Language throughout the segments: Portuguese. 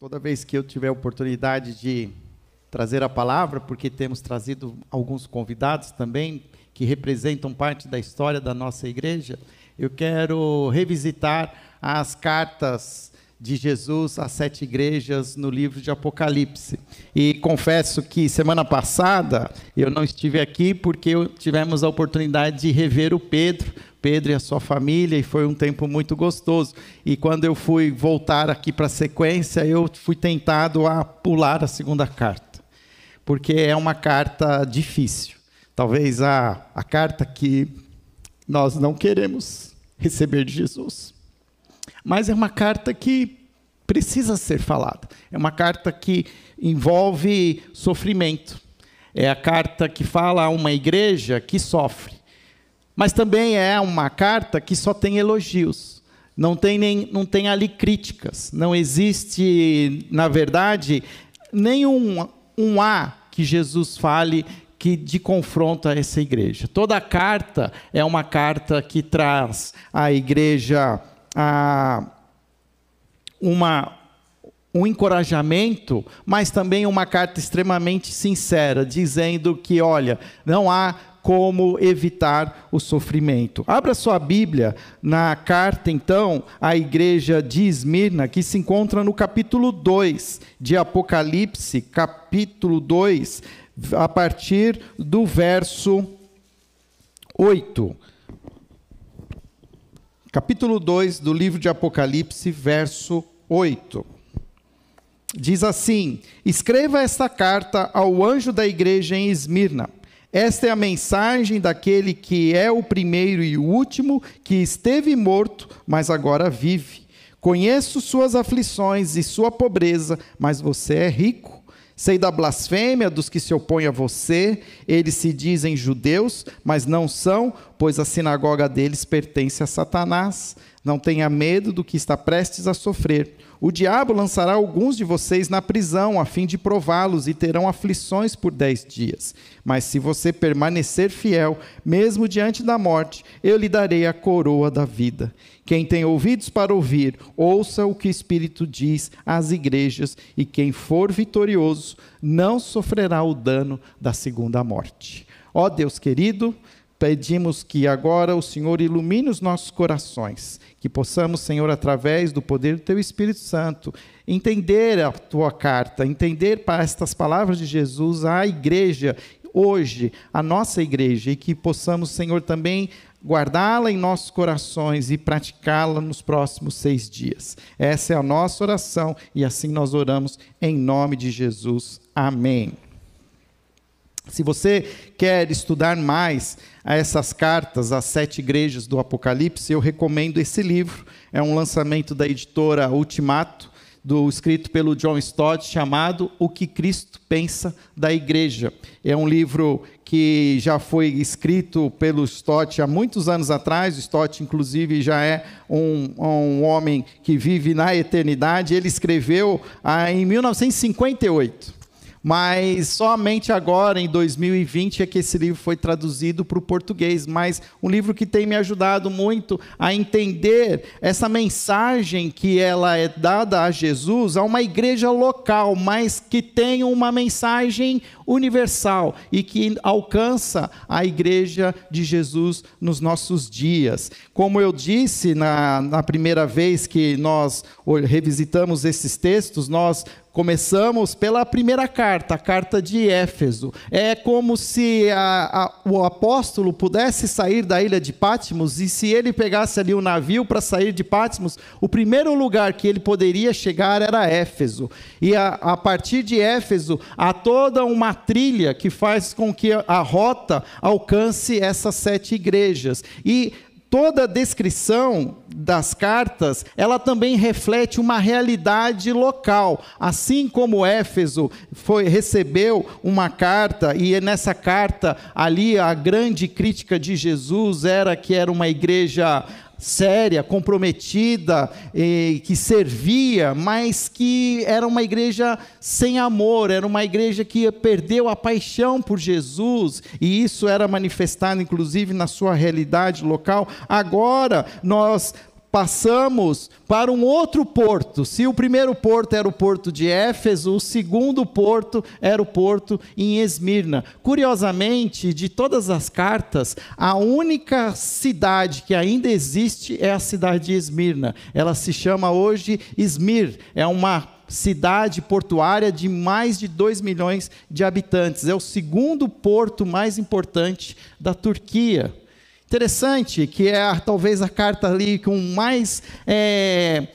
toda vez que eu tiver a oportunidade de trazer a palavra, porque temos trazido alguns convidados também que representam parte da história da nossa igreja, eu quero revisitar as cartas de Jesus às sete igrejas no livro de Apocalipse. E confesso que semana passada eu não estive aqui porque tivemos a oportunidade de rever o Pedro, Pedro e a sua família, e foi um tempo muito gostoso. E quando eu fui voltar aqui para a sequência, eu fui tentado a pular a segunda carta, porque é uma carta difícil. Talvez a, a carta que nós não queremos receber de Jesus. Mas é uma carta que precisa ser falada. É uma carta que envolve sofrimento. É a carta que fala a uma igreja que sofre. Mas também é uma carta que só tem elogios. Não tem, nem, não tem ali críticas. Não existe, na verdade, nenhum um A que Jesus fale que de confronto a essa igreja. Toda a carta é uma carta que traz à igreja a, uma, um encorajamento, mas também uma carta extremamente sincera, dizendo que, olha, não há como evitar o sofrimento. Abra sua Bíblia na carta, então, à igreja de Esmirna, que se encontra no capítulo 2 de Apocalipse, capítulo 2, a partir do verso 8. Capítulo 2 do livro de Apocalipse, verso 8. Diz assim: Escreva esta carta ao anjo da igreja em Esmirna esta é a mensagem daquele que é o primeiro e o último, que esteve morto, mas agora vive. Conheço suas aflições e sua pobreza, mas você é rico. Sei da blasfêmia dos que se opõem a você, eles se dizem judeus, mas não são, pois a sinagoga deles pertence a Satanás. Não tenha medo do que está prestes a sofrer. O diabo lançará alguns de vocês na prisão, a fim de prová-los, e terão aflições por dez dias. Mas se você permanecer fiel, mesmo diante da morte, eu lhe darei a coroa da vida. Quem tem ouvidos para ouvir, ouça o que o Espírito diz às igrejas, e quem for vitorioso não sofrerá o dano da segunda morte. Ó Deus querido, pedimos que agora o Senhor ilumine os nossos corações que possamos, Senhor, através do poder do Teu Espírito Santo, entender a Tua carta, entender para estas palavras de Jesus a igreja, hoje, a nossa igreja, e que possamos, Senhor, também guardá-la em nossos corações e praticá-la nos próximos seis dias. Essa é a nossa oração e assim nós oramos em nome de Jesus. Amém. Se você quer estudar mais essas cartas às sete igrejas do Apocalipse, eu recomendo esse livro. É um lançamento da editora Ultimato, do, escrito pelo John Stott, chamado O que Cristo Pensa da Igreja. É um livro que já foi escrito pelo Stott há muitos anos atrás. O Stott, inclusive, já é um, um homem que vive na eternidade. Ele escreveu ah, em 1958 mas somente agora, em 2020, é que esse livro foi traduzido para o português. Mas um livro que tem me ajudado muito a entender essa mensagem que ela é dada a Jesus a uma igreja local, mas que tem uma mensagem universal e que alcança a igreja de Jesus nos nossos dias. Como eu disse na, na primeira vez que nós revisitamos esses textos, nós Começamos pela primeira carta, a carta de Éfeso. É como se a, a, o apóstolo pudesse sair da ilha de Patmos e se ele pegasse ali o um navio para sair de Patmos, o primeiro lugar que ele poderia chegar era Éfeso. E a, a partir de Éfeso há toda uma trilha que faz com que a, rota alcance essas sete igrejas. E toda a descrição das cartas, ela também reflete uma realidade local. Assim como Éfeso foi, recebeu uma carta, e nessa carta ali a grande crítica de Jesus era que era uma igreja séria, comprometida, que servia, mas que era uma igreja sem amor, era uma igreja que perdeu a paixão por Jesus, e isso era manifestado inclusive na sua realidade local. Agora nós passamos para um outro porto. Se o primeiro porto era o porto de Éfeso, o segundo porto era o porto em Esmirna. Curiosamente, de todas as cartas, a única cidade que ainda existe é a cidade de Esmirna. Ela se chama hoje Esmir. É uma cidade portuária de mais de 2 milhões de habitantes. É o segundo porto mais importante da Turquia. Interessante que é talvez a carta ali com mais, é,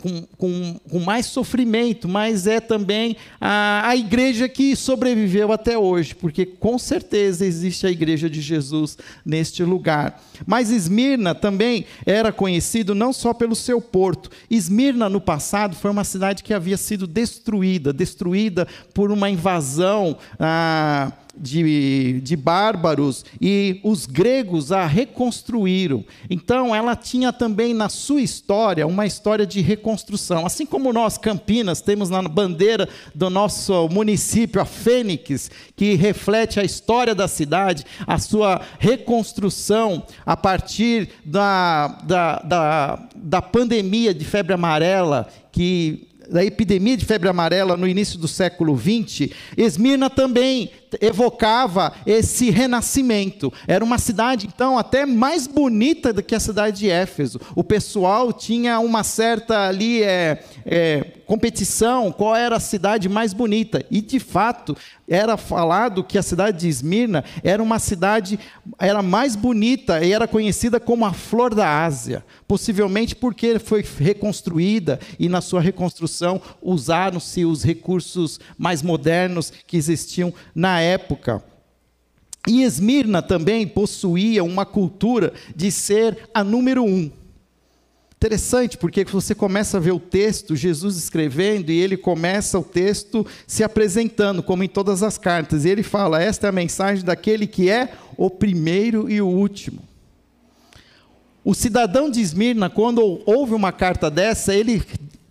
com, com, com, mais sofrimento, mas é também a, a igreja que sobreviveu até hoje, porque com certeza existe a igreja de Jesus neste lugar. Mas Esmirna também era conhecido não só pelo seu porto. Esmirna, no passado, foi uma cidade que havia sido destruída destruída por uma invasão. Ah, de, de bárbaros e os gregos a reconstruíram. Então, ela tinha também na sua história uma história de reconstrução. Assim como nós, Campinas, temos na bandeira do nosso município a Fênix, que reflete a história da cidade, a sua reconstrução a partir da, da, da, da pandemia de febre amarela que da epidemia de febre amarela no início do século XX, Esmirna também evocava esse renascimento. Era uma cidade, então, até mais bonita do que a cidade de Éfeso. O pessoal tinha uma certa ali é, é, competição, qual era a cidade mais bonita. E, de fato, era falado que a cidade de Esmirna era uma cidade, era mais bonita e era conhecida como a flor da Ásia. Possivelmente porque foi reconstruída e, na sua reconstrução, usaram-se os recursos mais modernos que existiam na época. E Esmirna também possuía uma cultura de ser a número um. Interessante, porque você começa a ver o texto, Jesus escrevendo, e ele começa o texto se apresentando, como em todas as cartas. E ele fala: Esta é a mensagem daquele que é o primeiro e o último. O cidadão de Esmirna, quando ouve uma carta dessa, ele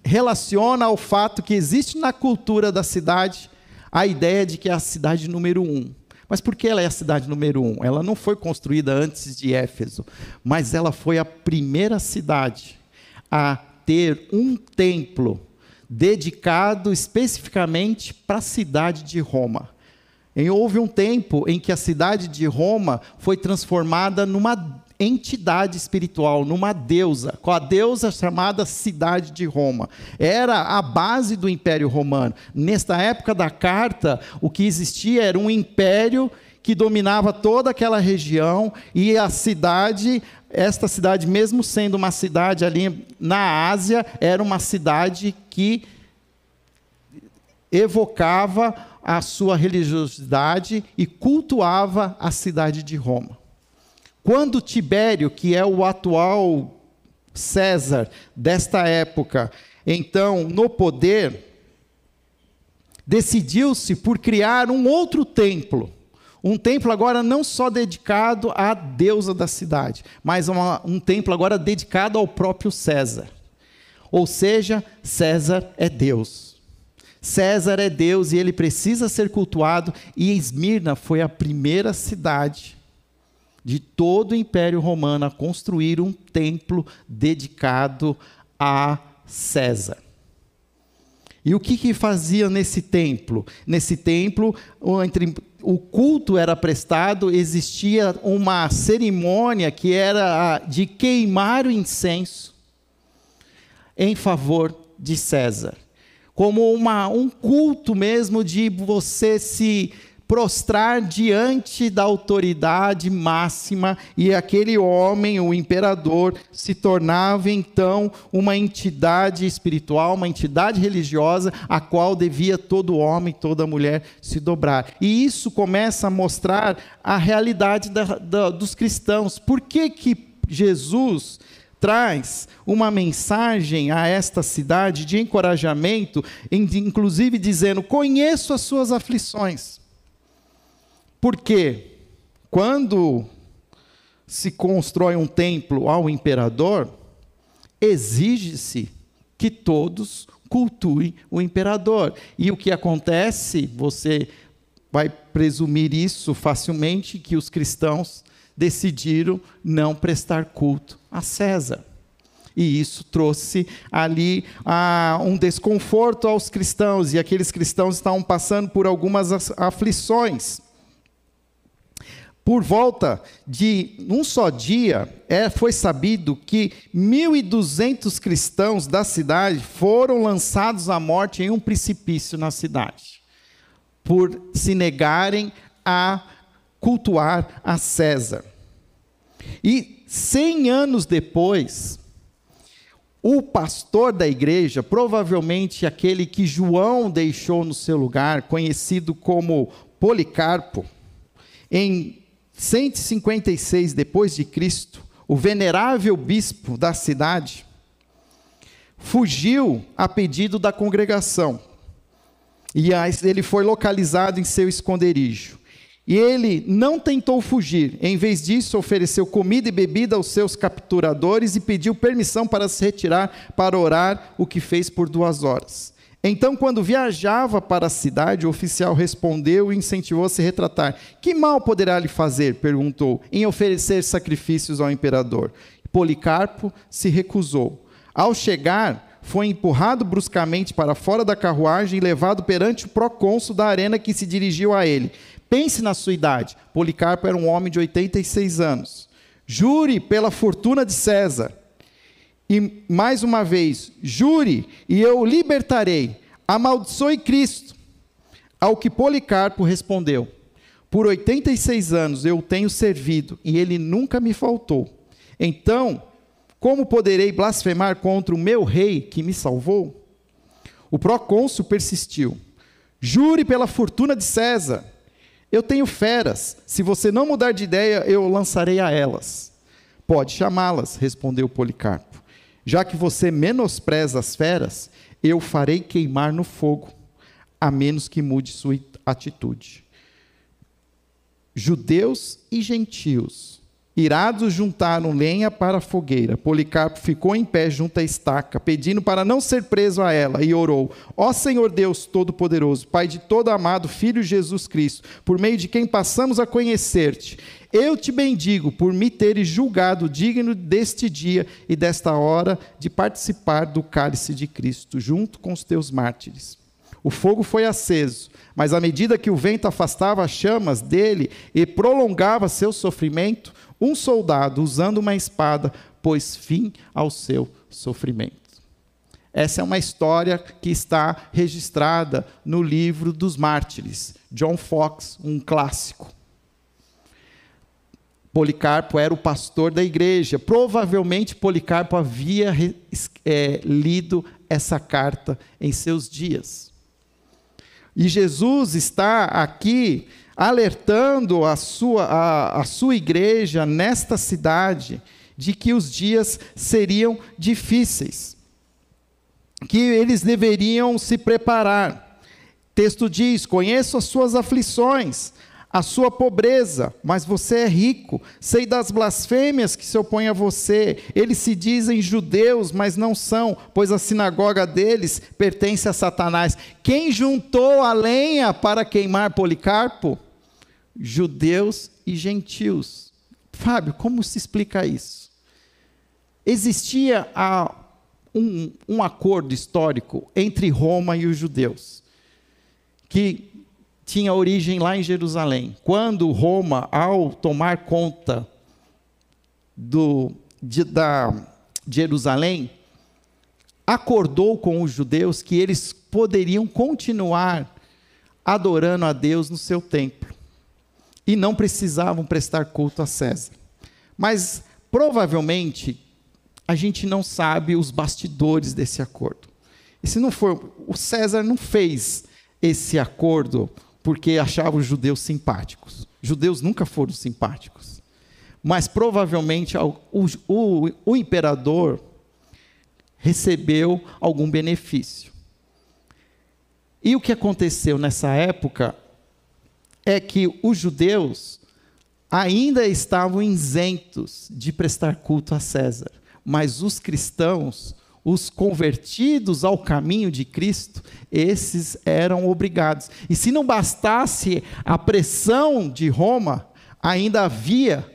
relaciona ao fato que existe na cultura da cidade a ideia de que é a cidade número um. Mas por que ela é a cidade número um? Ela não foi construída antes de Éfeso, mas ela foi a primeira cidade a ter um templo dedicado especificamente para a cidade de Roma. E houve um tempo em que a cidade de Roma foi transformada numa entidade espiritual, numa deusa, com a deusa chamada Cidade de Roma. Era a base do Império Romano. Nesta época da carta, o que existia era um império que dominava toda aquela região e a cidade, esta cidade, mesmo sendo uma cidade ali na Ásia, era uma cidade que evocava a sua religiosidade e cultuava a cidade de Roma. Quando Tibério, que é o atual César desta época, então no poder, decidiu-se por criar um outro templo. Um templo agora não só dedicado à deusa da cidade, mas uma, um templo agora dedicado ao próprio César. Ou seja, César é Deus. César é Deus e ele precisa ser cultuado, e Esmirna foi a primeira cidade de todo o Império Romano a construir um templo dedicado a César. E o que, que fazia nesse templo? Nesse templo, entre o culto era prestado, existia uma cerimônia que era de queimar o incenso em favor de César. Como uma, um culto mesmo de você se prostrar diante da autoridade máxima, e aquele homem, o imperador, se tornava então uma entidade espiritual, uma entidade religiosa, a qual devia todo homem, toda mulher se dobrar. E isso começa a mostrar a realidade da, da, dos cristãos. Por que, que Jesus traz uma mensagem a esta cidade de encorajamento, inclusive dizendo: Conheço as suas aflições. Porque quando se constrói um templo ao imperador, exige-se que todos cultuem o imperador. E o que acontece, você vai presumir isso facilmente, que os cristãos decidiram não prestar culto a César. E isso trouxe ali ah, um desconforto aos cristãos, e aqueles cristãos estavam passando por algumas aflições. Por volta de um só dia, é, foi sabido que 1.200 cristãos da cidade foram lançados à morte em um precipício na cidade, por se negarem a cultuar a César. E cem anos depois, o pastor da igreja, provavelmente aquele que João deixou no seu lugar, conhecido como Policarpo, em 156 depois de Cristo, o venerável bispo da cidade fugiu a pedido da congregação. E ele foi localizado em seu esconderijo. E ele não tentou fugir, em vez disso, ofereceu comida e bebida aos seus capturadores e pediu permissão para se retirar para orar, o que fez por duas horas. Então, quando viajava para a cidade, o oficial respondeu e incentivou a retratar. Que mal poderá lhe fazer? perguntou, em oferecer sacrifícios ao imperador. Policarpo se recusou. Ao chegar, foi empurrado bruscamente para fora da carruagem e levado perante o procônsul da arena que se dirigiu a ele. Pense na sua idade. Policarpo era um homem de 86 anos. Jure pela fortuna de César e mais uma vez, jure e eu o libertarei. Amaldiçoe Cristo. Ao que Policarpo respondeu: Por 86 anos eu o tenho servido e ele nunca me faltou. Então, como poderei blasfemar contra o meu rei que me salvou? O procônsul persistiu: Jure pela fortuna de César. Eu tenho feras. Se você não mudar de ideia, eu lançarei a elas. Pode chamá-las, respondeu Policarpo. Já que você menospreza as feras, eu farei queimar no fogo, a menos que mude sua atitude. Judeus e gentios Irados juntaram lenha para a fogueira. Policarpo ficou em pé junto à estaca, pedindo para não ser preso a ela, e orou: Ó Senhor Deus Todo-Poderoso, Pai de todo amado Filho Jesus Cristo, por meio de quem passamos a conhecer-te, eu te bendigo por me teres julgado digno deste dia e desta hora de participar do cálice de Cristo, junto com os teus mártires. O fogo foi aceso, mas à medida que o vento afastava as chamas dele e prolongava seu sofrimento, um soldado, usando uma espada, pôs fim ao seu sofrimento. Essa é uma história que está registrada no livro dos Mártires, John Fox, um clássico. Policarpo era o pastor da igreja. Provavelmente Policarpo havia é, lido essa carta em seus dias. E Jesus está aqui alertando a sua, a, a sua igreja nesta cidade de que os dias seriam difíceis, que eles deveriam se preparar. Texto diz: Conheço as suas aflições, a sua pobreza, mas você é rico. Sei das blasfêmias que se opõem a você. Eles se dizem judeus, mas não são, pois a sinagoga deles pertence a Satanás. Quem juntou a lenha para queimar Policarpo? Judeus e gentios. Fábio, como se explica isso? Existia um, um acordo histórico entre Roma e os judeus, que tinha origem lá em Jerusalém. Quando Roma, ao tomar conta do, de, da Jerusalém, acordou com os judeus que eles poderiam continuar adorando a Deus no seu templo e não precisavam prestar culto a César. Mas provavelmente a gente não sabe os bastidores desse acordo. E se não for, o César não fez esse acordo porque achava os judeus simpáticos. Judeus nunca foram simpáticos. Mas provavelmente o, o, o imperador recebeu algum benefício. E o que aconteceu nessa época é que os judeus ainda estavam isentos de prestar culto a César, mas os cristãos os convertidos ao caminho de Cristo, esses eram obrigados. E se não bastasse a pressão de Roma, ainda havia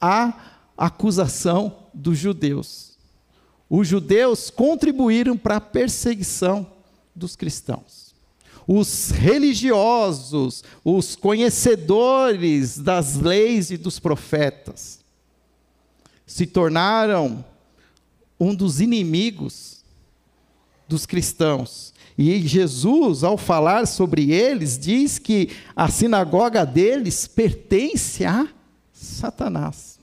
a acusação dos judeus. os judeus contribuíram para a perseguição dos cristãos. Os religiosos, os conhecedores das leis e dos profetas, se tornaram um dos inimigos dos cristãos. E Jesus, ao falar sobre eles, diz que a sinagoga deles pertence a Satanás.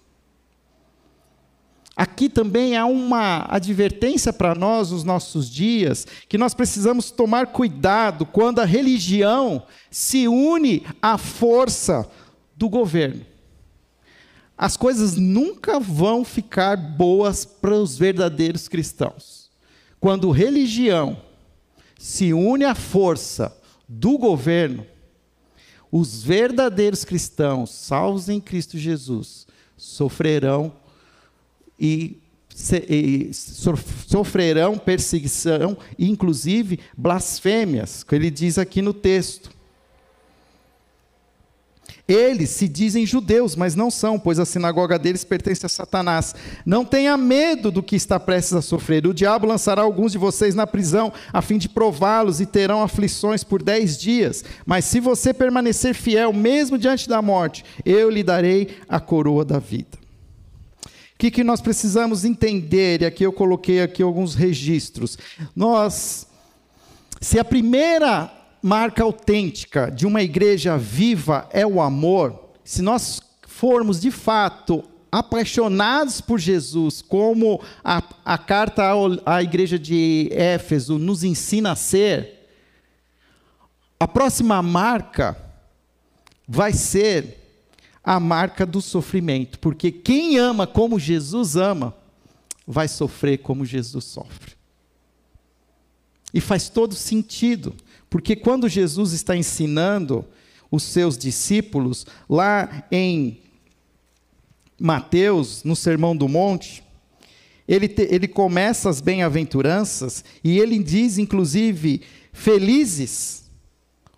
Aqui também há uma advertência para nós nos nossos dias, que nós precisamos tomar cuidado quando a religião se une à força do governo. As coisas nunca vão ficar boas para os verdadeiros cristãos. Quando religião se une à força do governo, os verdadeiros cristãos, salvos em Cristo Jesus, sofrerão e, e sofrerão perseguição, inclusive blasfêmias, que ele diz aqui no texto. Eles se dizem judeus, mas não são, pois a sinagoga deles pertence a Satanás. Não tenha medo do que está prestes a sofrer. O diabo lançará alguns de vocês na prisão, a fim de prová-los, e terão aflições por dez dias. Mas se você permanecer fiel, mesmo diante da morte, eu lhe darei a coroa da vida. O que, que nós precisamos entender? E aqui eu coloquei aqui alguns registros. Nós, se a primeira marca autêntica de uma igreja viva é o amor, se nós formos de fato apaixonados por Jesus, como a, a carta à igreja de Éfeso nos ensina a ser, a próxima marca vai ser a marca do sofrimento, porque quem ama como Jesus ama, vai sofrer como Jesus sofre. E faz todo sentido, porque quando Jesus está ensinando os seus discípulos, lá em Mateus, no Sermão do Monte, ele, te, ele começa as bem-aventuranças e ele diz, inclusive, felizes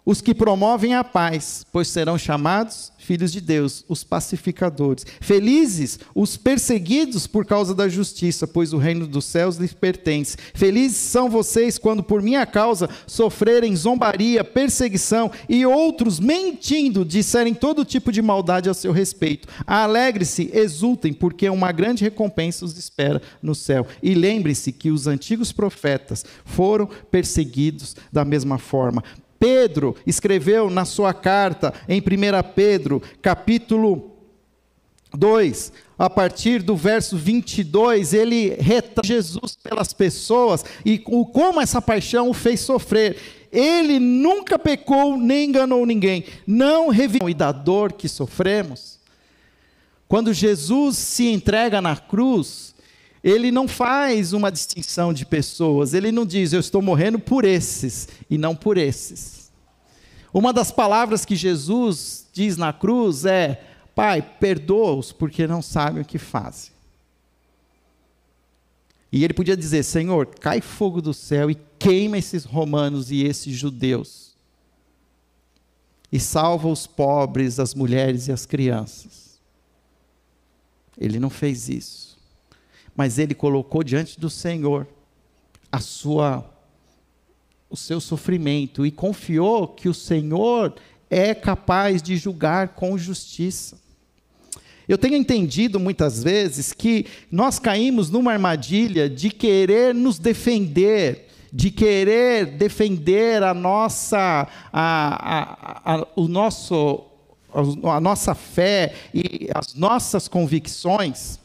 os que promovem a paz, pois serão chamados filhos de Deus, os pacificadores. Felizes os perseguidos por causa da justiça, pois o reino dos céus lhes pertence. Felizes são vocês quando por minha causa sofrerem zombaria, perseguição e outros mentindo disserem todo tipo de maldade a seu respeito. Alegre-se, exultem, porque uma grande recompensa os espera no céu. E lembre-se que os antigos profetas foram perseguidos da mesma forma. Pedro escreveu na sua carta em 1 Pedro, capítulo 2, a partir do verso 22, ele retrata Jesus pelas pessoas e como essa paixão o fez sofrer. Ele nunca pecou nem enganou ninguém, não revelou e da dor que sofremos. Quando Jesus se entrega na cruz, ele não faz uma distinção de pessoas, ele não diz, eu estou morrendo por esses e não por esses. Uma das palavras que Jesus diz na cruz é: Pai, perdoa-os porque não sabem o que fazem. E ele podia dizer: Senhor, cai fogo do céu e queima esses romanos e esses judeus. E salva os pobres, as mulheres e as crianças. Ele não fez isso mas ele colocou diante do Senhor a sua o seu sofrimento e confiou que o Senhor é capaz de julgar com justiça. Eu tenho entendido muitas vezes que nós caímos numa armadilha de querer nos defender, de querer defender a nossa, a, a, a, o nosso, a nossa fé e as nossas convicções.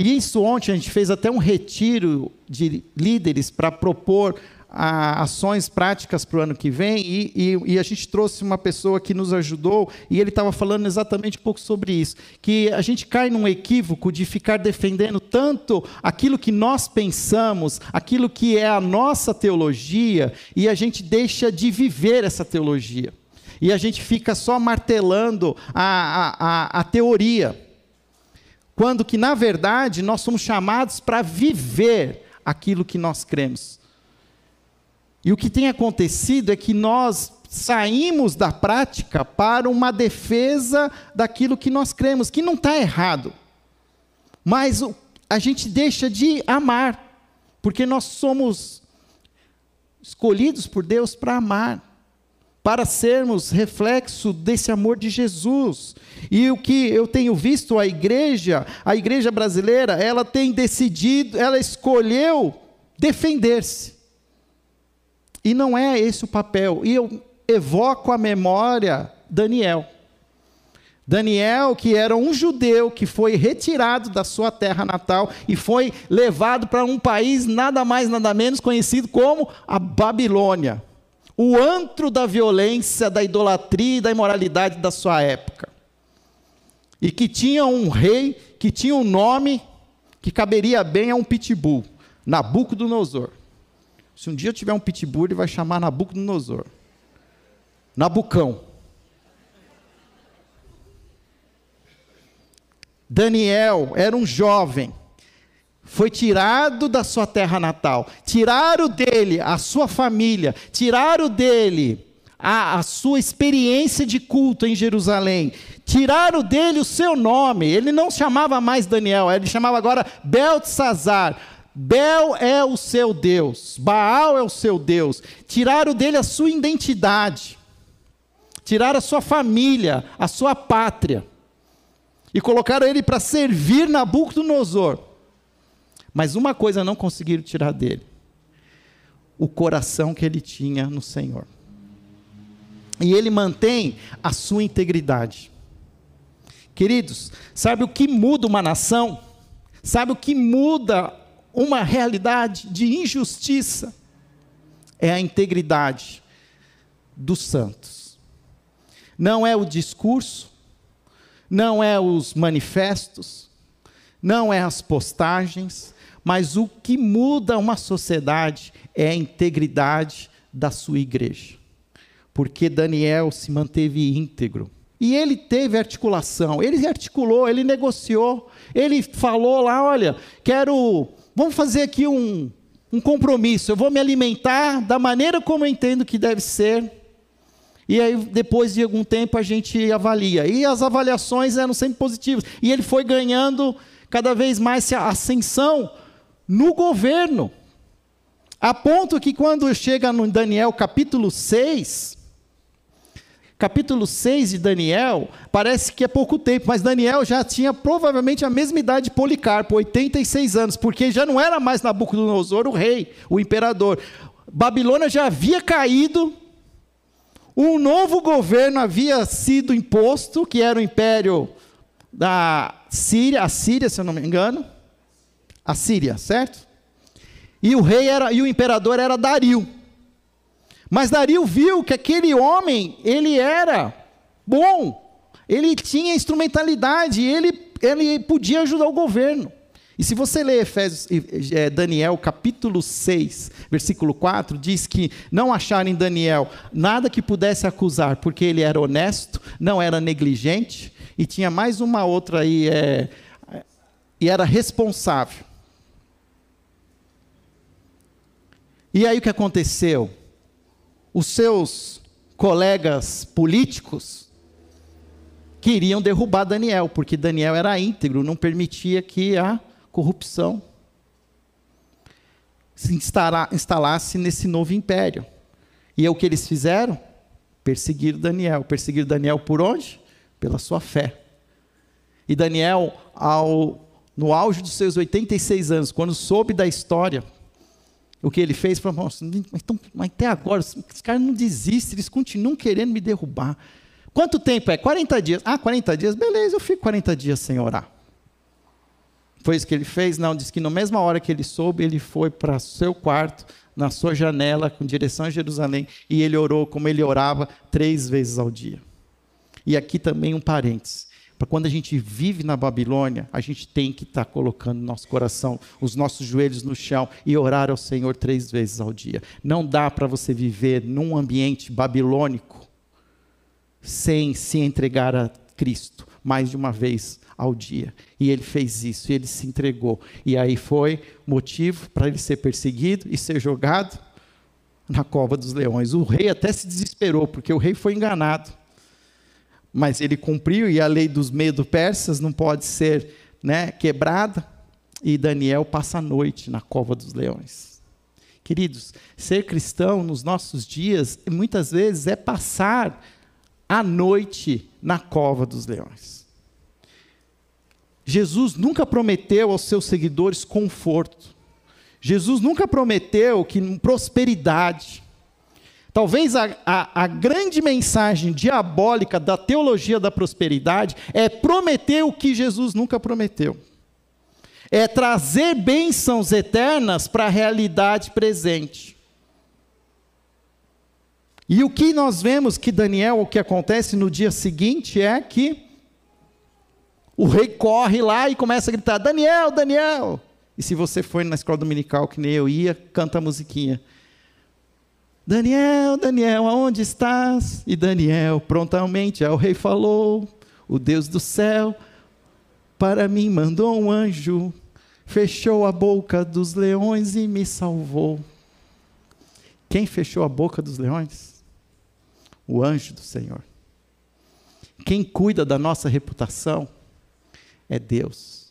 E isso ontem a gente fez até um retiro de líderes para propor ações práticas para o ano que vem, e, e, e, a gente trouxe uma pessoa que nos ajudou, e ele estava falando exatamente um pouco sobre isso, que a gente cai num equívoco de ficar defendendo tanto aquilo que nós pensamos, aquilo que é a nossa teologia, e a gente deixa de viver essa teologia. E a gente fica só martelando a, a, a, a teoria quando que na verdade nós somos chamados para viver aquilo que nós cremos. E o que tem acontecido é que nós saímos da prática para uma defesa daquilo que nós cremos, que não está errado. Mas a gente deixa de amar, porque nós somos escolhidos por Deus para amar, para sermos reflexo desse amor de Jesus. E o que eu tenho visto a igreja, a igreja brasileira, ela tem decidido, ela escolheu defender-se. E não é esse o papel. E eu evoco a memória Daniel. Daniel, que era um judeu que foi retirado da sua terra natal e foi levado para um país nada mais, nada menos conhecido como a Babilônia o antro da violência, da idolatria e da imoralidade da sua época. E que tinha um rei que tinha um nome que caberia bem a um pitbull, Nabucodonosor. Se um dia eu tiver um pitbull, ele vai chamar Nabucodonosor. Nabucão. Daniel era um jovem, foi tirado da sua terra natal, tiraram dele a sua família, tiraram dele a, a, sua experiência de culto em Jerusalém, tiraram dele o seu nome, ele não chamava mais Daniel, ele chamava agora Beltesazar. Bel é o seu Deus, Baal é o seu Deus, tiraram dele a sua identidade, tiraram a sua família, a sua pátria e colocaram ele para servir Nabucodonosor. Mas uma coisa não conseguiram tirar dele: o coração que ele tinha no Senhor. E ele mantém a sua integridade. Queridos, sabe o que muda uma nação? Sabe o que muda uma realidade de injustiça? É a integridade dos santos. Não é o discurso, não é os manifestos, não é as postagens, mas o que muda uma sociedade é a integridade da sua igreja. Porque Daniel se manteve íntegro. E ele teve articulação, ele articulou, ele negociou, ele falou lá: olha, quero, vamos fazer aqui um, um compromisso, eu vou me alimentar da maneira como eu entendo que deve ser, e aí, depois de algum tempo, a gente avalia. E as avaliações eram sempre positivas. E ele foi ganhando cada vez mais ascensão no governo. A ponto que quando chega no Daniel capítulo 6, capítulo 6 de Daniel, parece que é pouco tempo, mas Daniel já tinha provavelmente a mesma idade de Policarpo, 86 anos, porque já não era mais Nabucodonosor o rei, o imperador. Babilônia já havia caído, um novo governo havia sido imposto, que era o império da Síria, a Síria, se eu não me engano, a Síria, certo? E o rei era e o imperador era Dario. Mas Dario viu que aquele homem, ele era bom, ele tinha instrumentalidade, ele, ele podia ajudar o governo. E se você ler Efésios, é, Daniel capítulo 6, versículo 4, diz que não acharam em Daniel nada que pudesse acusar, porque ele era honesto, não era negligente, e tinha mais uma outra aí, é, e era responsável. E aí o que aconteceu? Os seus colegas políticos queriam derrubar Daniel, porque Daniel era íntegro, não permitia que a corrupção se instalasse nesse novo império. E é o que eles fizeram? Perseguir Daniel. Perseguir Daniel por onde? Pela sua fé. E Daniel, ao, no auge dos seus 86 anos, quando soube da história, o que ele fez, falou, mas, mas até agora, os caras não desistem, eles continuam querendo me derrubar. Quanto tempo é? 40 dias. Ah, 40 dias? Beleza, eu fico 40 dias sem orar. Foi isso que ele fez? Não, diz que na mesma hora que ele soube, ele foi para seu quarto, na sua janela, com direção a Jerusalém, e ele orou como ele orava três vezes ao dia. E aqui também um parênteses. Para quando a gente vive na Babilônia, a gente tem que estar tá colocando no nosso coração, os nossos joelhos no chão e orar ao Senhor três vezes ao dia. Não dá para você viver num ambiente babilônico sem se entregar a Cristo mais de uma vez ao dia. E ele fez isso, ele se entregou. E aí foi motivo para ele ser perseguido e ser jogado na cova dos leões. O rei até se desesperou, porque o rei foi enganado. Mas ele cumpriu, e a lei dos medo-persas não pode ser né, quebrada. e Daniel passa a noite na cova dos leões. Queridos, ser cristão nos nossos dias, muitas vezes, é passar a noite na cova dos leões. Jesus nunca prometeu aos seus seguidores conforto. Jesus nunca prometeu que prosperidade. Talvez a, a, a, grande mensagem diabólica da teologia da prosperidade é prometer o que Jesus nunca prometeu. É trazer bênçãos eternas para a realidade presente. E o que nós vemos que Daniel, o que acontece no dia seguinte é que o rei corre lá e começa a gritar: Daniel, Daniel! E se você for na escola dominical, que nem eu ia, canta a musiquinha. Daniel, Daniel, aonde estás? E Daniel, prontamente ao rei falou: O Deus do céu, para mim mandou um anjo, fechou a boca dos leões e me salvou. Quem fechou a boca dos leões? O anjo do Senhor. Quem cuida da nossa reputação? é Deus.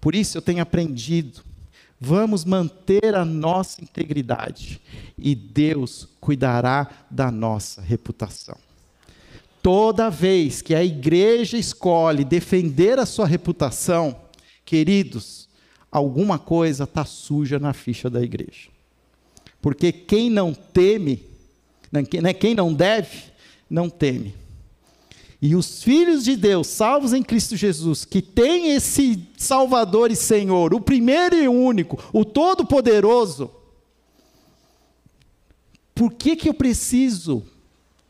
Por isso eu tenho aprendido, vamos manter a nossa integridade e Deus cuidará da nossa reputação. Toda vez que a igreja escolhe defender a sua reputação, queridos, alguma coisa está suja na ficha da igreja. Porque quem não teme, né, quem não deve, não teme. E os filhos de Deus, salvos em Cristo Jesus, que têm esse Salvador e Senhor, o primeiro e único, o Todo-Poderoso, por que, que eu preciso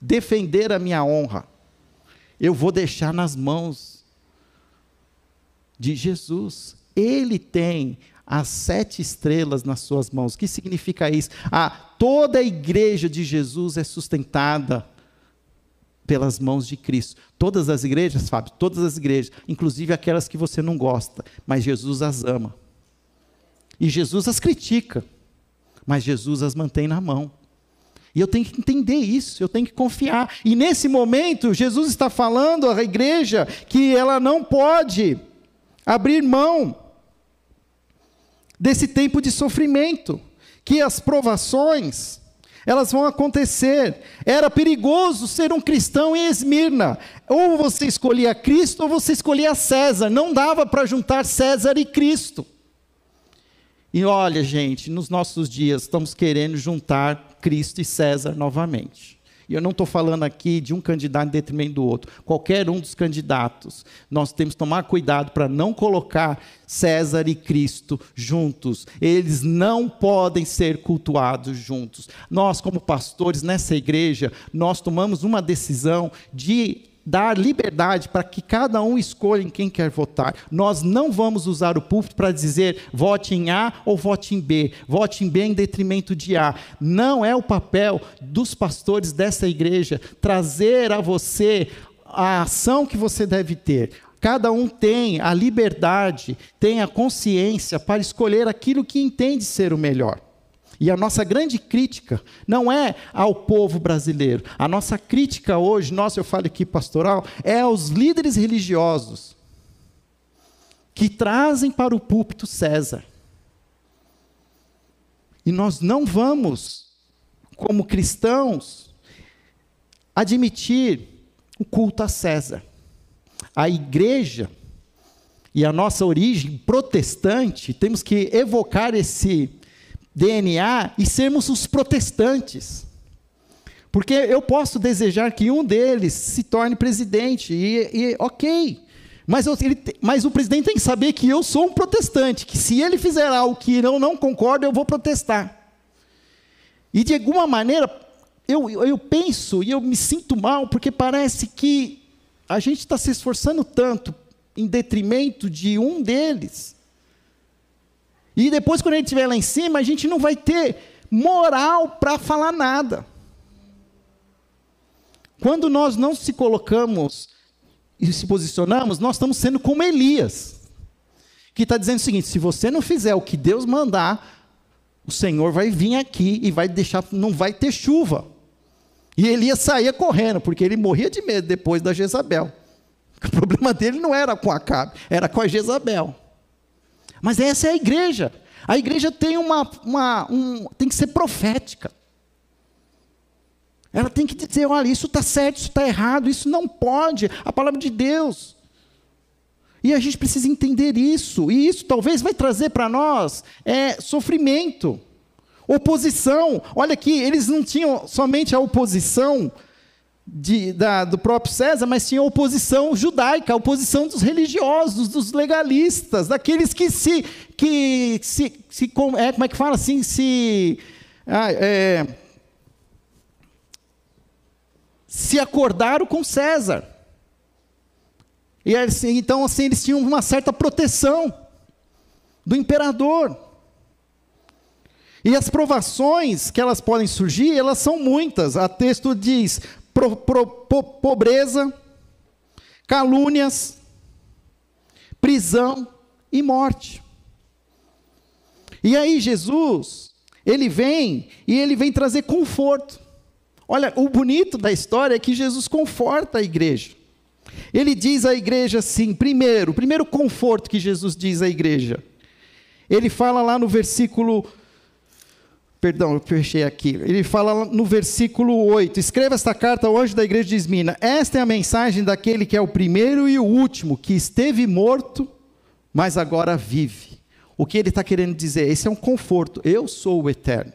defender a minha honra? Eu vou deixar nas mãos de Jesus. Ele tem as sete estrelas nas suas mãos. O que significa isso? Ah, toda a igreja de Jesus é sustentada pelas mãos de Cristo. Todas as igrejas, Fábio, todas as igrejas, inclusive aquelas que você não gosta, mas Jesus as ama. E Jesus as critica, mas Jesus as mantém na mão. E eu tenho que entender isso, eu tenho que confiar. E nesse momento, Jesus está falando à igreja que ela não pode abrir mão desse tempo de sofrimento, que as provações elas vão acontecer. Era perigoso ser um cristão em Esmirna. Ou você escolhia Cristo ou você escolhia César. Não dava para juntar César e Cristo. E olha, gente, nos nossos dias estamos querendo juntar Cristo e César novamente. E eu não estou falando aqui de um candidato em detrimento do outro. Qualquer um dos candidatos, nós temos que tomar cuidado para não colocar César e Cristo juntos. Eles não podem ser cultuados juntos. Nós, como pastores nessa igreja, nós tomamos uma decisão de dar liberdade para que cada um escolha em quem quer votar. Nós não vamos usar o púlpito para dizer vote em A ou vote em B, vote em B em detrimento de A. Não é o papel dos pastores dessa igreja trazer a você a ação que você deve ter. Cada um tem a liberdade, tem a consciência para escolher aquilo que entende ser o melhor. E a nossa grande crítica não é ao povo brasileiro. A nossa crítica hoje, nossa, eu falo aqui pastoral, é aos líderes religiosos que trazem para o púlpito César. E nós não vamos, como cristãos, admitir o culto a César. A igreja e a nossa origem protestante, temos que evocar esse DNA e sermos os protestantes. Porque eu posso desejar que um deles se torne presidente, e, e ok. Mas, eu, ele, mas, o presidente tem que saber que eu sou um protestante, que se ele fizer algo que eu não concordo, eu vou protestar. E de alguma maneira, eu, eu penso e eu me sinto mal, porque parece que a gente está se esforçando tanto em detrimento de um deles, e depois, quando ele estiver lá em cima, a gente não vai ter moral para falar nada. Quando nós não se colocamos e se posicionamos, nós estamos sendo como Elias, que está dizendo o seguinte: se você não fizer o que Deus mandar, o Senhor vai vir aqui e vai deixar, não vai ter chuva. E Elias saía correndo, porque ele morria de medo depois da Jezabel. O problema dele não era com Acabe, era com a Jezabel. Mas essa é a igreja. A igreja tem uma, uma um, tem que ser profética. Ela tem que dizer: olha, isso está certo, isso está errado, isso não pode. A palavra de Deus. E a gente precisa entender isso. E isso talvez vai trazer para nós é, sofrimento, oposição. Olha aqui, eles não tinham somente a oposição de, da, do próprio César, mas tinha a oposição judaica, a oposição dos religiosos, dos legalistas, daqueles que se. Que se, se é, como é que fala assim? Se. Ah, é, se acordaram com César. E assim, então, assim, eles tinham uma certa proteção do imperador. E as provações que elas podem surgir, elas são muitas. A texto diz: pro, pro, po, pobreza, calúnias, prisão e morte. E aí Jesus, ele vem e ele vem trazer conforto. Olha, o bonito da história é que Jesus conforta a igreja. Ele diz à igreja assim, primeiro, o primeiro conforto que Jesus diz à igreja. Ele fala lá no versículo Perdão, eu fechei aqui. Ele fala no versículo 8: Escreva esta carta ao anjo da igreja de Esmina. Esta é a mensagem daquele que é o primeiro e o último, que esteve morto, mas agora vive. O que ele está querendo dizer? Esse é um conforto. Eu sou o eterno.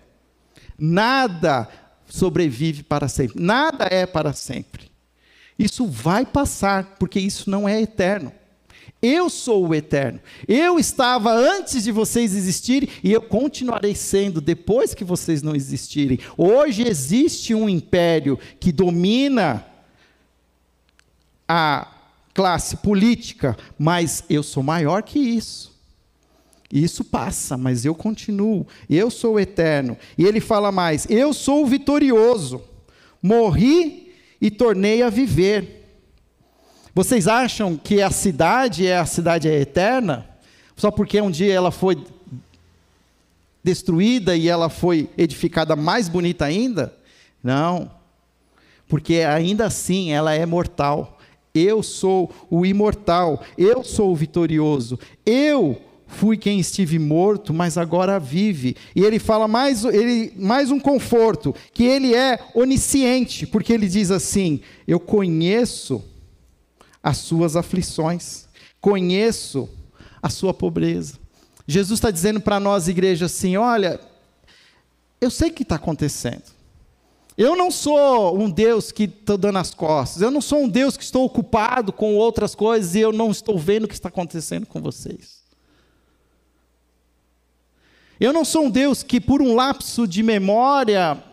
Nada sobrevive para sempre. Nada é para sempre. Isso vai passar, porque isso não é eterno. Eu sou o eterno. Eu estava antes de vocês existirem e eu continuarei sendo depois que vocês não existirem. Hoje existe um império que domina a classe política, mas eu sou maior que isso. Isso passa, mas eu continuo. Eu sou o eterno. E ele fala mais: Eu sou o vitorioso. Morri e tornei a viver. Vocês acham que a cidade é a cidade é eterna? Só porque um dia ela foi destruída e ela foi edificada mais bonita ainda? Não. Porque ainda assim ela é mortal. Eu sou o imortal, eu sou o vitorioso. Eu fui quem estive morto, mas agora vive. E ele fala mais, ele, mais um conforto, que ele é onisciente, porque ele diz assim: Eu conheço as suas aflições, conheço a sua pobreza. Jesus está dizendo para nós, igreja, assim: olha, eu sei o que está acontecendo. Eu não sou um Deus que estou dando as costas. Eu não sou um Deus que estou ocupado com outras coisas e eu não estou vendo o que está acontecendo com vocês. Eu não sou um Deus que, por um lapso de memória,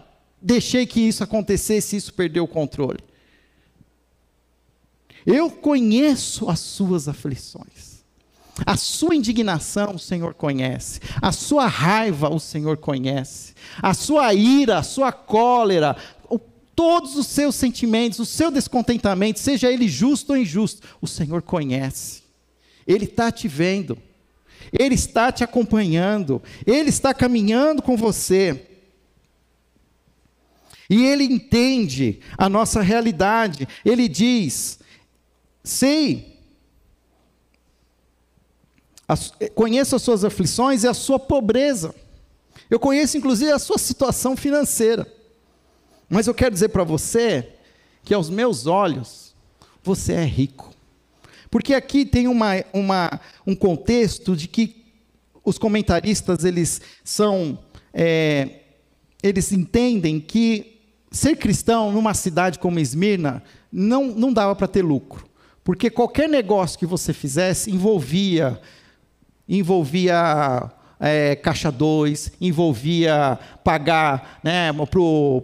deixei que isso acontecesse e isso perdeu o controle. Eu conheço as suas aflições. A sua indignação o Senhor conhece, a sua raiva o Senhor conhece, a sua ira, a sua cólera, o, todos os seus sentimentos, o seu descontentamento, seja ele justo ou injusto, o Senhor conhece. Ele está te vendo, Ele está te acompanhando, Ele está caminhando com você. E Ele entende a nossa realidade. Ele diz: Sei. As, conheço as suas aflições e a sua pobreza. Eu conheço inclusive a sua situação financeira. Mas eu quero dizer para você que aos meus olhos você é rico. Porque aqui tem uma, uma, um contexto de que os comentaristas eles são é, eles entendem que ser cristão numa cidade como Esmirna não, não dava para ter lucro. Porque qualquer negócio que você fizesse envolvia envolvia é, caixa 2, envolvia pagar né, pro,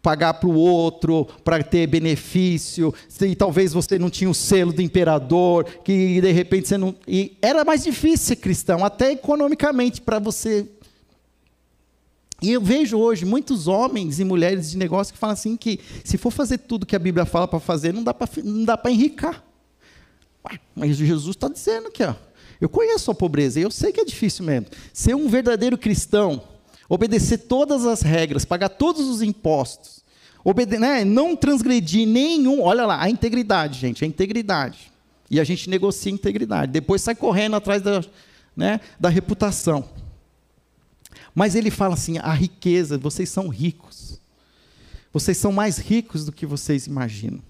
pagar para o outro, para ter benefício, e talvez você não tinha o selo do imperador, que de repente você não. E era mais difícil ser cristão, até economicamente, para você. E eu vejo hoje muitos homens e mulheres de negócio que falam assim que se for fazer tudo que a Bíblia fala para fazer, não dá para enricar. Mas Jesus está dizendo que, ó, eu conheço a pobreza e eu sei que é difícil mesmo. Ser um verdadeiro cristão, obedecer todas as regras, pagar todos os impostos, obede né, não transgredir nenhum. Olha lá, a integridade, gente, a integridade. E a gente negocia a integridade. Depois sai correndo atrás da, né, da reputação. Mas ele fala assim: a riqueza, vocês são ricos. Vocês são mais ricos do que vocês imaginam.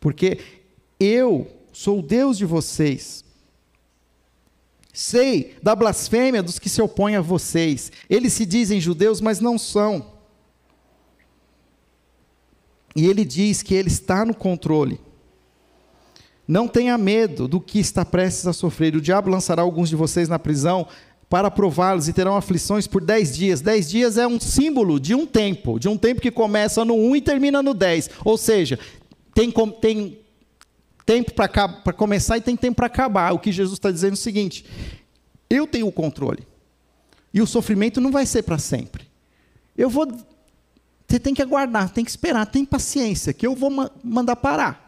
Porque eu sou o Deus de vocês. Sei da blasfêmia dos que se opõem a vocês. Eles se dizem judeus, mas não são. E ele diz que ele está no controle. Não tenha medo do que está prestes a sofrer. O diabo lançará alguns de vocês na prisão para prová-los e terão aflições por dez dias. Dez dias é um símbolo de um tempo, de um tempo que começa no um e termina no dez. Ou seja, tem, tem tempo para começar e tem tempo para acabar. O que Jesus está dizendo é o seguinte: eu tenho o controle. E o sofrimento não vai ser para sempre. Eu vou. Você tem que aguardar, tem que esperar, tem paciência, que eu vou mandar parar.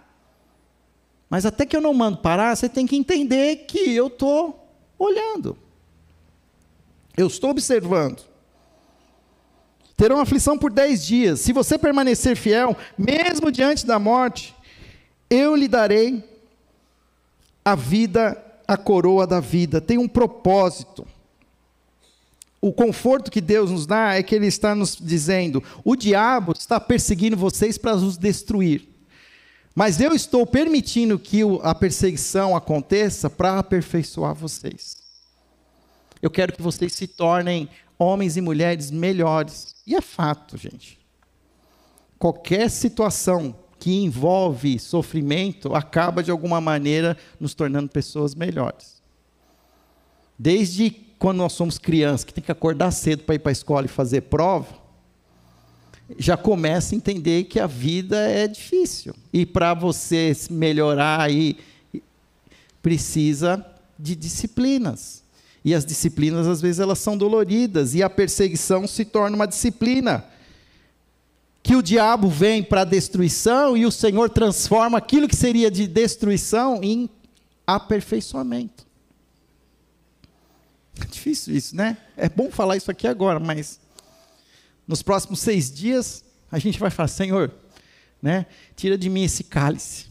Mas até que eu não mando parar, você tem que entender que eu estou olhando. Eu estou observando. Terão aflição por dez dias. Se você permanecer fiel, mesmo diante da morte, eu lhe darei a vida, a coroa da vida. Tem um propósito. O conforto que Deus nos dá é que Ele está nos dizendo: o diabo está perseguindo vocês para os destruir. Mas eu estou permitindo que a perseguição aconteça para aperfeiçoar vocês. Eu quero que vocês se tornem homens e mulheres melhores. E é fato, gente. Qualquer situação que envolve sofrimento acaba de alguma maneira nos tornando pessoas melhores. Desde quando nós somos crianças, que tem que acordar cedo para ir para a escola e fazer prova, já começa a entender que a vida é difícil. E para você melhorar aí, precisa de disciplinas. E as disciplinas, às vezes, elas são doloridas, e a perseguição se torna uma disciplina que o diabo vem para destruição e o Senhor transforma aquilo que seria de destruição em aperfeiçoamento. É difícil isso, né? É bom falar isso aqui agora, mas nos próximos seis dias a gente vai falar, Senhor, né? Tira de mim esse cálice.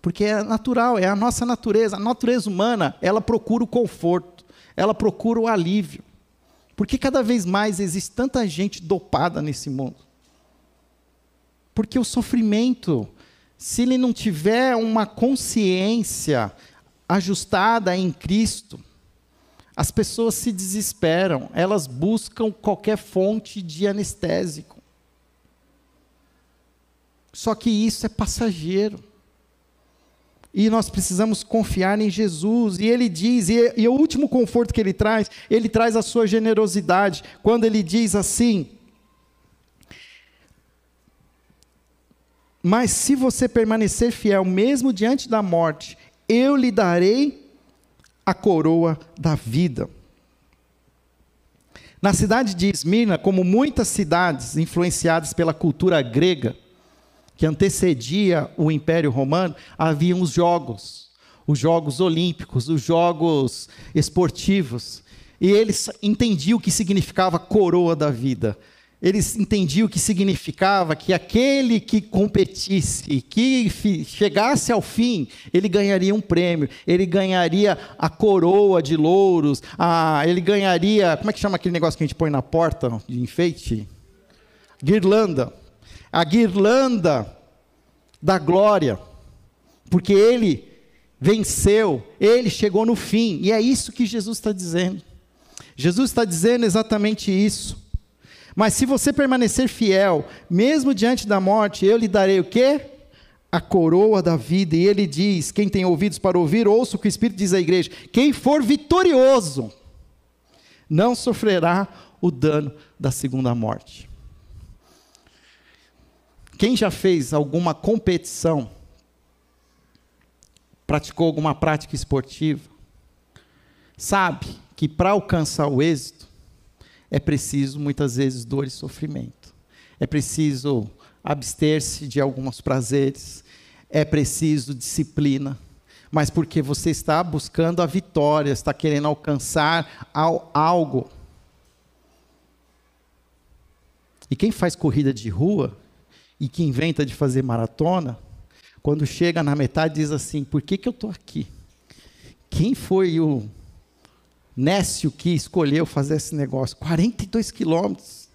Porque é natural, é a nossa natureza. A natureza humana, ela procura o conforto, ela procura o alívio. Por que cada vez mais existe tanta gente dopada nesse mundo? Porque o sofrimento, se ele não tiver uma consciência ajustada em Cristo, as pessoas se desesperam, elas buscam qualquer fonte de anestésico. Só que isso é passageiro. E nós precisamos confiar em Jesus. E ele diz, e, e o último conforto que ele traz, ele traz a sua generosidade. Quando ele diz assim: Mas se você permanecer fiel, mesmo diante da morte, eu lhe darei a coroa da vida. Na cidade de Esmirna, como muitas cidades influenciadas pela cultura grega, que antecedia o Império Romano, haviam os jogos, os jogos olímpicos, os jogos esportivos. E eles entendiam o que significava coroa da vida. Eles entendiam o que significava que aquele que competisse, que chegasse ao fim, ele ganharia um prêmio, ele ganharia a coroa de louros, a, ele ganharia, como é que chama aquele negócio que a gente põe na porta de enfeite? Guirlanda a guirlanda da glória, porque ele venceu, ele chegou no fim, e é isso que Jesus está dizendo. Jesus está dizendo exatamente isso. Mas se você permanecer fiel, mesmo diante da morte, eu lhe darei o quê? A coroa da vida. E ele diz: quem tem ouvidos para ouvir, ouça o que o Espírito diz à igreja. Quem for vitorioso, não sofrerá o dano da segunda morte. Quem já fez alguma competição, praticou alguma prática esportiva, sabe que para alcançar o êxito é preciso muitas vezes dor e sofrimento. É preciso abster-se de alguns prazeres, é preciso disciplina, mas porque você está buscando a vitória, está querendo alcançar algo. E quem faz corrida de rua e que inventa de fazer maratona, quando chega na metade diz assim: por que, que eu estou aqui? Quem foi o Nécio que escolheu fazer esse negócio? 42 quilômetros.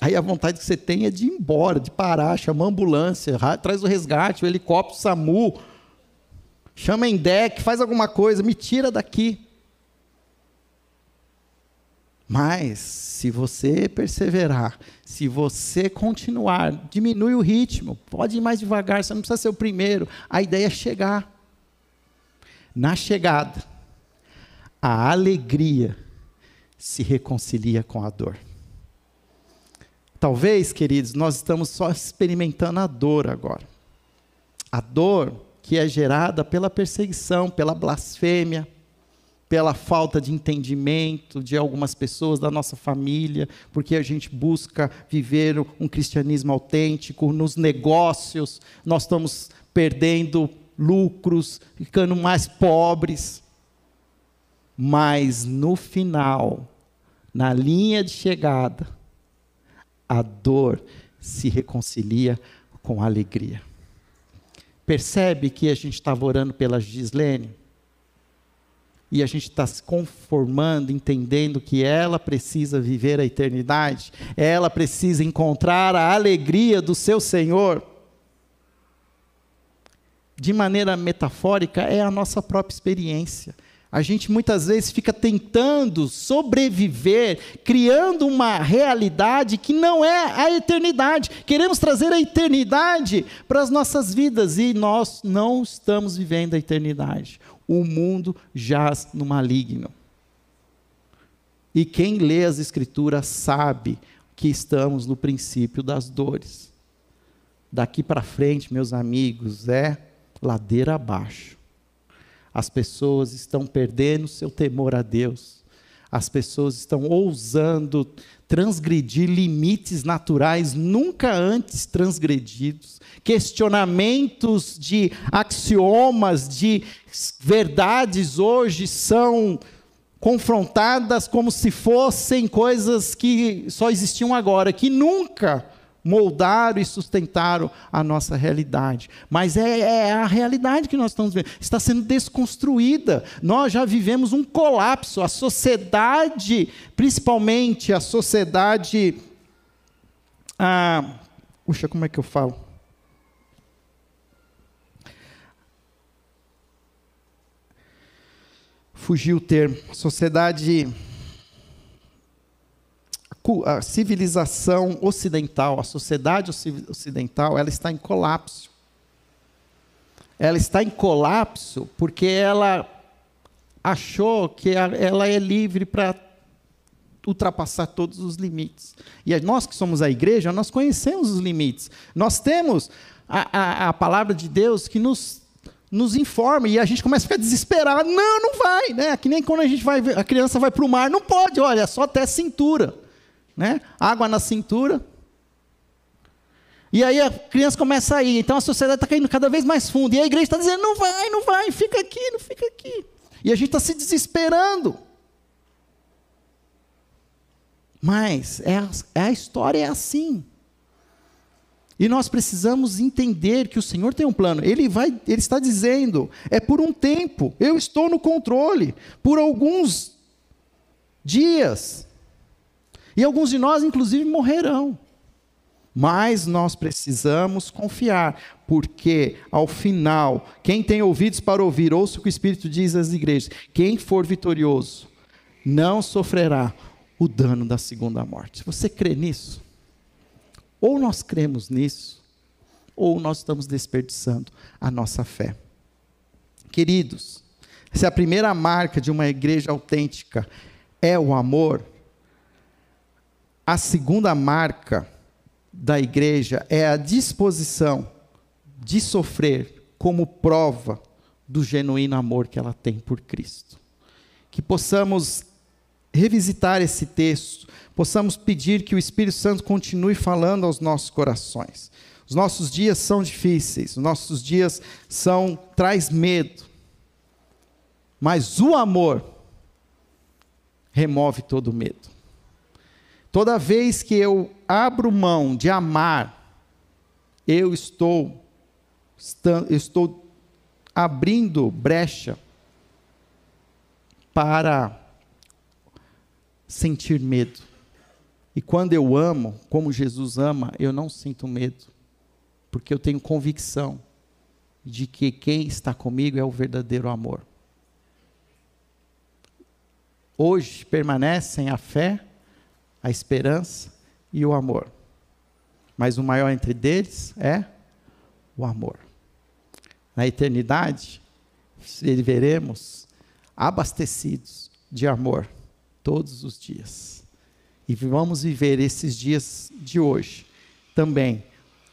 Aí a vontade que você tem é de ir embora, de parar, chamar a ambulância, traz o resgate, o helicóptero, o SAMU, chama em deck, faz alguma coisa, me tira daqui. Mas, se você perseverar, se você continuar, diminui o ritmo, pode ir mais devagar, você não precisa ser o primeiro. A ideia é chegar. Na chegada, a alegria se reconcilia com a dor. Talvez, queridos, nós estamos só experimentando a dor agora. A dor que é gerada pela perseguição, pela blasfêmia, pela falta de entendimento de algumas pessoas da nossa família, porque a gente busca viver um cristianismo autêntico nos negócios, nós estamos perdendo lucros, ficando mais pobres. Mas no final, na linha de chegada, a dor se reconcilia com a alegria. Percebe que a gente estava orando pela Gislene? E a gente está se conformando, entendendo que ela precisa viver a eternidade, ela precisa encontrar a alegria do seu Senhor. De maneira metafórica, é a nossa própria experiência. A gente muitas vezes fica tentando sobreviver, criando uma realidade que não é a eternidade. Queremos trazer a eternidade para as nossas vidas e nós não estamos vivendo a eternidade. O mundo jaz no maligno. E quem lê as Escrituras sabe que estamos no princípio das dores. Daqui para frente, meus amigos, é ladeira abaixo. As pessoas estão perdendo seu temor a Deus. As pessoas estão ousando transgredir limites naturais nunca antes transgredidos, questionamentos de axiomas, de verdades hoje são confrontadas como se fossem coisas que só existiam agora, que nunca moldaram e sustentaram a nossa realidade. Mas é, é, a realidade que nós estamos vendo. Está sendo desconstruída. Nós já vivemos um colapso. A sociedade, principalmente a sociedade. Ah, puxa, como é que eu falo? Fugiu o termo. Sociedade a civilização ocidental, a sociedade ocidental, ela está em colapso. Ela está em colapso porque ela achou que ela é livre para ultrapassar todos os limites. E nós que somos a igreja, nós conhecemos os limites. Nós temos a, a, a palavra de Deus que nos nos informa e a gente começa a ficar desesperado. Não, não vai, né? Que nem quando a gente vai, a criança vai para o mar, não pode, olha, só até cintura né? Água na cintura. E aí a criança começa a ir, então a sociedade está caindo cada vez mais fundo. E a igreja está dizendo: não vai, não vai, fica aqui, não fica aqui. E a gente está se desesperando. Mas é é a história é assim. E nós precisamos entender que o Senhor tem um plano. Ele vai, ele está dizendo, é por um tempo. Eu estou no controle por alguns dias. E alguns de nós, inclusive, morrerão. Mas nós precisamos confiar, porque ao final, quem tem ouvidos para ouvir, ouça o que o Espírito diz às igrejas: quem for vitorioso não sofrerá o dano da segunda morte. Você crê nisso? Ou nós cremos nisso, ou nós estamos desperdiçando a nossa fé. Queridos, se a primeira marca de uma igreja autêntica é o amor, a segunda marca da igreja é a disposição de sofrer como prova do genuíno amor que ela tem por Cristo. Que possamos revisitar esse texto, possamos pedir que o Espírito Santo continue falando aos nossos corações. Os nossos dias são difíceis, os nossos dias são traz medo. Mas o amor remove todo medo. Toda vez que eu abro mão de amar, eu estou, estou abrindo brecha para sentir medo. E quando eu amo, como Jesus ama, eu não sinto medo, porque eu tenho convicção de que quem está comigo é o verdadeiro amor. Hoje permanecem a fé, a esperança e o amor. Mas o maior entre deles é o amor. Na eternidade, veremos abastecidos de amor todos os dias. E vamos viver esses dias de hoje também,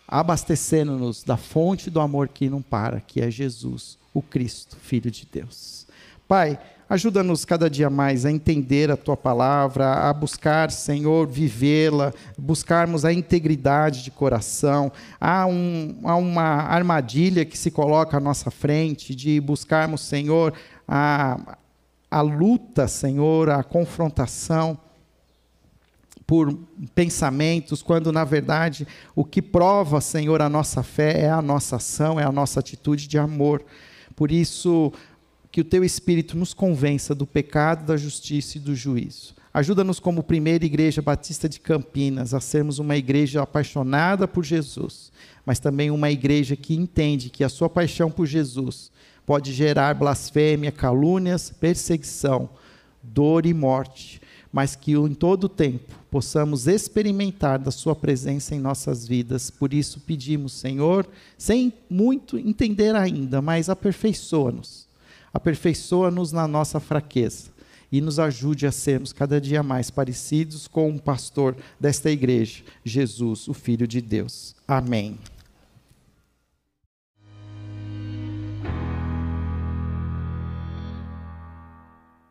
abastecendo-nos da fonte do amor que não para, que é Jesus, o Cristo, Filho de Deus. Pai, Ajuda-nos cada dia mais a entender a tua palavra, a buscar, Senhor, vivê-la, buscarmos a integridade de coração. Há, um, há, uma armadilha que se coloca à nossa frente de buscarmos, Senhor, a, a luta, Senhor, a confrontação por pensamentos, quando na verdade o que prova, Senhor, a nossa fé é a nossa ação, é a nossa atitude de amor. Por isso, que o teu Espírito nos convença do pecado, da justiça e do juízo. Ajuda-nos, como primeira igreja batista de Campinas, a sermos uma igreja apaixonada por Jesus, mas também uma igreja que entende que a sua paixão por Jesus pode gerar blasfêmia, calúnias, perseguição, dor e morte, mas que em todo tempo possamos experimentar da Sua presença em nossas vidas. Por isso pedimos, Senhor, sem muito entender ainda, mas aperfeiçoa-nos aperfeiçoa-nos na nossa fraqueza e nos ajude a sermos cada dia mais parecidos com o pastor desta igreja, Jesus, o Filho de Deus. Amém.